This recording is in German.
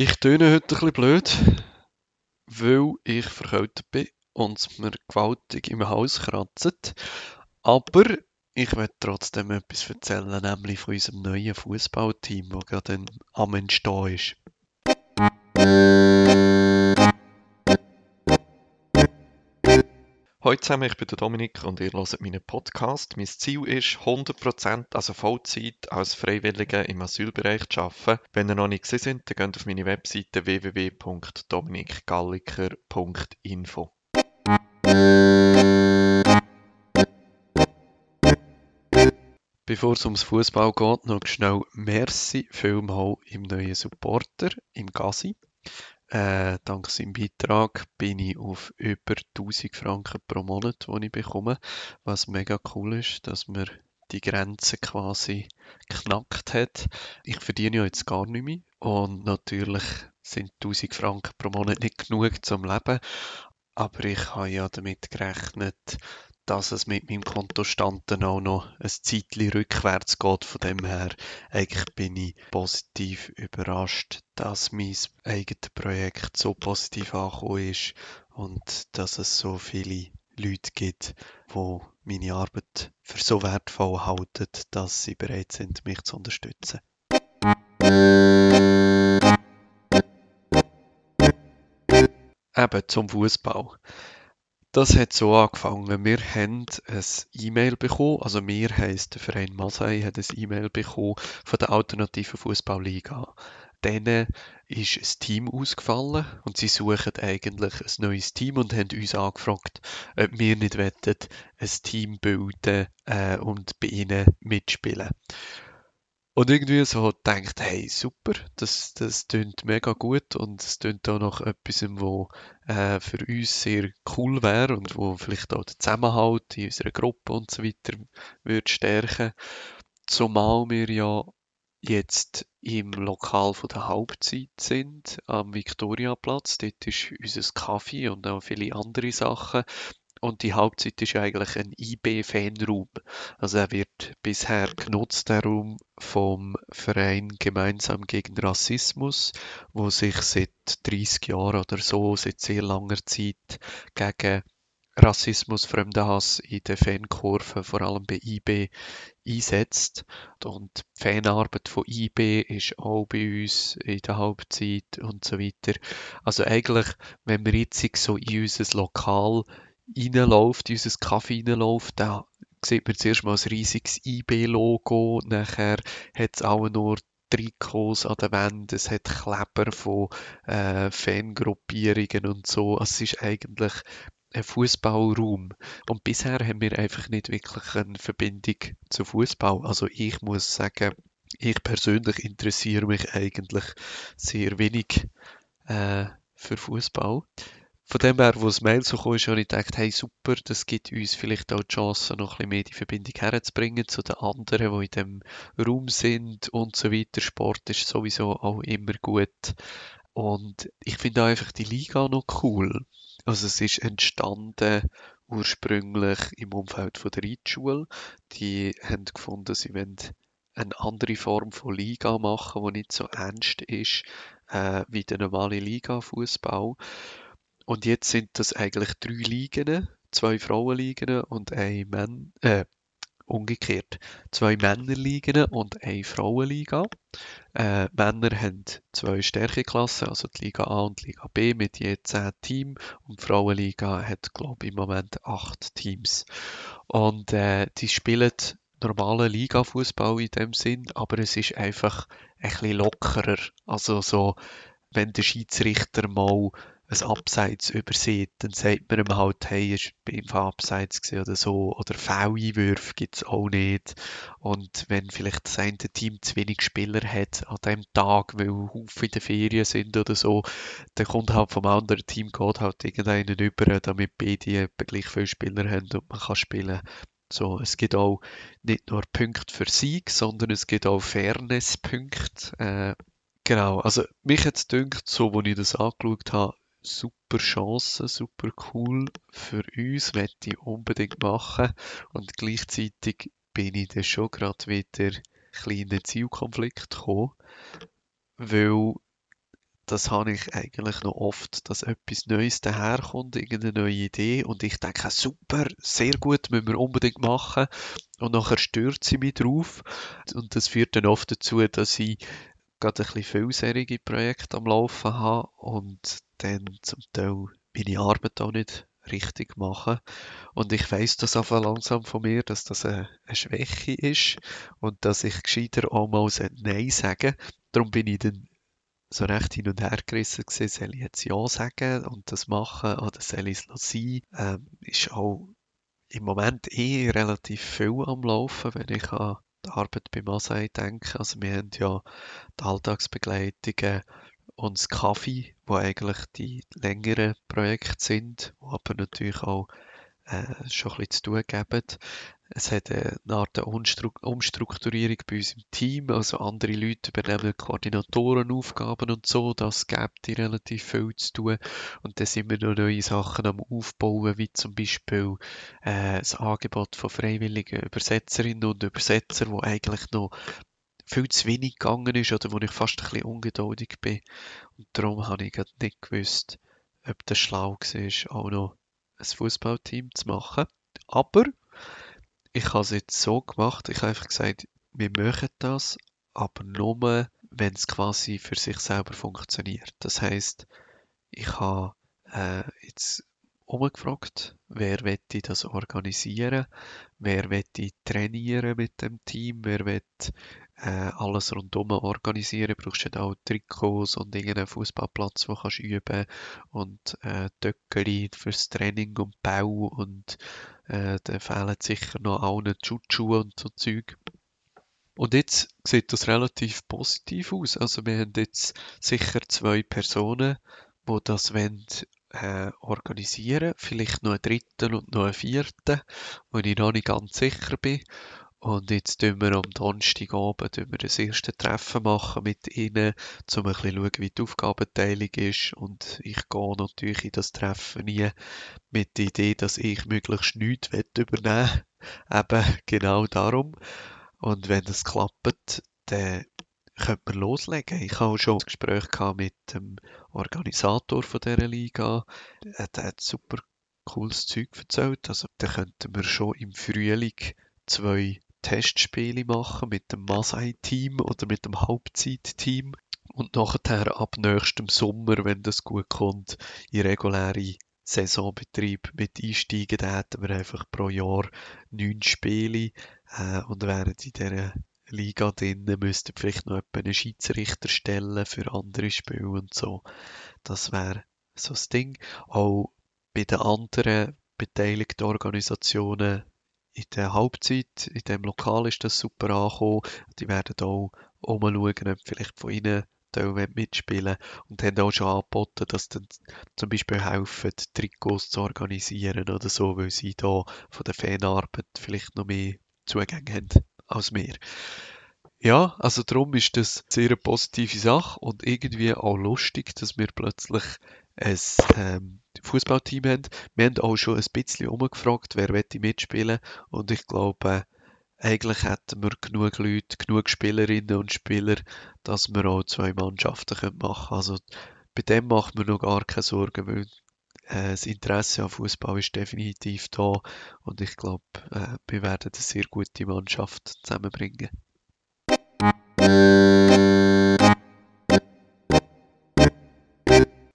Ich töne heute ein bisschen blöd, weil ich verkältet bin und mir gewaltig im Haus kratzt. Aber ich werde trotzdem etwas erzählen, nämlich von unserem neuen Fußballteam, das gerade am Entstehen ist. Hallo zusammen, ich bin der Dominik und ihr hört meinen Podcast. Mein Ziel ist, 100%, also Vollzeit, als Freiwilliger im Asylbereich zu arbeiten. Wenn ihr noch nicht gesehen seid, dann geht auf meine Webseite www.dominikgalliker.info. Bevor es ums Fußball geht, noch schnell Merci vielmal im neuen Supporter, im Gazi. Äh, dank seinem Beitrag bin ich auf über 1000 Franken pro Monat, die ich bekomme, was mega cool ist, dass man die Grenze quasi knackt hat. Ich verdiene ja jetzt gar nicht mehr und natürlich sind 1000 Franken pro Monat nicht genug zum Leben, aber ich habe ja damit gerechnet, dass es mit meinem Kontostand dann auch noch ein Zeitchen rückwärts geht. Von dem her, eigentlich bin ich positiv überrascht, dass mein eigenes Projekt so positiv angekommen ist und dass es so viele Leute gibt, die meine Arbeit für so wertvoll halten, dass sie bereit sind, mich zu unterstützen. Eben zum Fußball. Das hat so angefangen. Wir haben ein E-Mail bekommen, also mir heisst der Verein Masai hat ein E-Mail bekommen von der Alternativen Fußballliga. Denen ist ein Team ausgefallen und sie suchen eigentlich ein neues Team und haben uns angefragt, ob wir nicht wettet ein Team bilden äh, und bei ihnen mitspielen. Und irgendwie so denkt, hey, super, das, das tönt mega gut und es tönt auch noch etwas, wo äh, für uns sehr cool wäre und wo vielleicht auch den Zusammenhalt in unserer Gruppe und so weiter würde stärken. Zumal wir ja jetzt im Lokal von der Hauptzeit sind, am Viktoriaplatz. Dort ist unser Kaffee und auch viele andere Sachen. Und die Hauptzeit ist eigentlich ein IB-Fanraum. Also er wird bisher genutzt, der Raum vom Verein Gemeinsam gegen Rassismus, wo sich seit 30 Jahren oder so, seit sehr langer Zeit gegen Rassismus, Fremdenhass in den Fankurven, vor allem bei IB, einsetzt. Und die Fanarbeit von IB ist auch bei uns in der Hauptzeit und so weiter. Also eigentlich, wenn wir jetzt so in unser Lokal reinläuft, in unser Kaffee reinläuft, da sieht man zuerst mal ein riesiges IB-Logo, nachher hat es auch nur Trikots an der Wand, es hat Kleber von äh, Fangruppierungen und so. Also es ist eigentlich ein Fußballraum. Und bisher haben wir einfach nicht wirklich eine Verbindung zu Fußball. Also ich muss sagen, ich persönlich interessiere mich eigentlich sehr wenig äh, für Fußball von dem her, wo das Mail so kam, habe ich gedacht, hey super, das gibt uns vielleicht auch die Chance, noch ein bisschen mehr die Verbindung herzubringen zu den anderen, die in dem Raum sind und so weiter. Sport ist sowieso auch immer gut. Und ich finde einfach die Liga noch cool. Also es ist entstanden ursprünglich im Umfeld von der Reitschule. Die haben gefunden, sie wollen eine andere Form von Liga machen, die nicht so ernst ist äh, wie der normale Liga-Fußball. Und jetzt sind das eigentlich drei Ligen, zwei Frauenligen und ein Mann, äh, umgekehrt. Zwei Männerligen und eine Frauenliga. Äh, Männer haben zwei Stärkeklassen, also die Liga A und Liga B mit je zehn Teams und die Frauenliga hat, glaube ich, im Moment acht Teams. Und äh, die spielen normalen Liga-Fußball in dem Sinn, aber es ist einfach ein bisschen lockerer. Also so, wenn der Schiedsrichter mal ein Abseits übersieht, dann sagt man ihm halt, hey, ist beim Abseits oder so. Oder V-Einwürfe gibt es auch nicht. Und wenn vielleicht das eine Team zu wenig Spieler hat an dem Tag, weil Haufen in den Ferien sind oder so, dann kommt halt vom anderen Team geht halt irgendeinen über, damit beide gleich viele Spieler haben und man kann spielen. So, es gibt auch nicht nur Punkte für Sieg, sondern es gibt auch Fairness-Punkte. Äh, Genau, also mich hat es gedacht, so, als ich das angeschaut habe, super Chance, super cool für uns, möchte ich unbedingt machen. Und gleichzeitig bin ich dann schon gerade wieder kleinen Zielkonflikt gekommen, weil das habe ich eigentlich noch oft, dass etwas Neues daherkommt, irgendeine neue Idee und ich denke, super, sehr gut, müssen wir unbedingt machen und nachher stört sie mich drauf und das führt dann oft dazu, dass ich gerade ein bisschen vielserige Projekte am Laufen habe und dann zum Teil meine Arbeit auch nicht richtig mache. Und ich weiß das einfach langsam von mir, dass das eine, eine Schwäche ist und dass ich gescheiter auch mal Nein sagen. Darum bin ich dann so recht hin und her gerissen gewesen, soll ich jetzt Ja sagen und das machen oder soll ich es sein? Ähm, ist auch im Moment eh relativ viel am Laufen, wenn ich an die Arbeit bei Masai denke. Also wir haben ja die Alltagsbegleitungen und das Kaffee, wo eigentlich die längeren Projekte sind, wo aber natürlich auch äh, schon ein bisschen zu tun geben. Es hat eine Art Umstrukturierung bei uns im Team, also andere Leute übernehmen Koordinatorenaufgaben und so, das gibt relativ viel zu tun. Und dann sind wir noch neue Sachen am Aufbauen, wie zum Beispiel äh, das Angebot von freiwilligen Übersetzerinnen und Übersetzern, wo eigentlich noch viel zu wenig gegangen ist oder wo ich fast ein bisschen ungeduldig bin. Und darum habe ich nicht gewusst, ob das schlau war, auch noch ein Fußballteam zu machen. Aber ich habe es jetzt so gemacht, ich habe einfach gesagt, wir machen das, aber nur, wenn es quasi für sich selber funktioniert. Das heißt, ich habe äh, jetzt umgefragt, wer wette das organisieren, wer wette trainieren mit dem Team, wer wette äh, alles rundum organisieren. Du brauchst ja auch Trikots und irgendeinen Fußballplatz, wo kannst üben und äh, Töckeli fürs Training und Bau und äh, da fehlen sicher noch allen Schutzschuhe und so Zeug. Und jetzt sieht das relativ positiv aus. Also wir haben jetzt sicher zwei Personen, wo das wollen, äh, organisieren. Vielleicht noch einen dritten und noch einen vierten, wo ich noch nicht ganz sicher bin. Und jetzt tun wir am Donnerstagabend wir das erste Treffen machen mit ihnen, um ein bisschen schauen, wie die Aufgabenteilung ist. Und ich gehe natürlich in das Treffen nie mit der Idee, dass ich möglichst nichts übernehmen will. Eben genau darum. Und wenn das klappt, dann könnte man loslegen. Ich habe schon ein Gespräch mit dem Organisator von dieser Liga. Der hat super cooles Zeug erzählt. Also, da könnten wir schon im Frühling zwei Testspiele machen mit dem Masai-Team oder mit dem Halbzeit-Team. Und nachher ab nächstem Sommer, wenn das gut kommt, in reguläre Saisonbetrieb mit einsteigen, dann hätten wir einfach pro Jahr neun Spiele äh, und wären in dieser Liga drinnen, müssten vielleicht noch einen Schiedsrichter stellen für andere Spiele und so. Das wäre so das Ding. Auch bei den anderen beteiligten Organisationen in der Halbzeit, in dem Lokal ist das super angekommen. Die werden auch umschauen, ob vielleicht von ihnen Teil mitspielen und haben auch schon angeboten, dass dann zum Beispiel helfen, Trikots zu organisieren oder so, weil sie da von der Fanarbeit vielleicht noch mehr Zugänge haben als wir. Ja, also darum ist das eine sehr positive Sache und irgendwie auch lustig, dass wir plötzlich ein ähm, Fußballteam haben. Wir haben auch schon ein bisschen umgefragt, wer möchte mitspielen und ich glaube, eigentlich hätten wir genug Leute, genug Spielerinnen und Spieler, dass wir auch zwei Mannschaften machen können. Also bei dem macht man noch gar keine Sorgen, weil äh, das Interesse an Fußball ist definitiv da und ich glaube, äh, wir werden eine sehr gute Mannschaft zusammenbringen.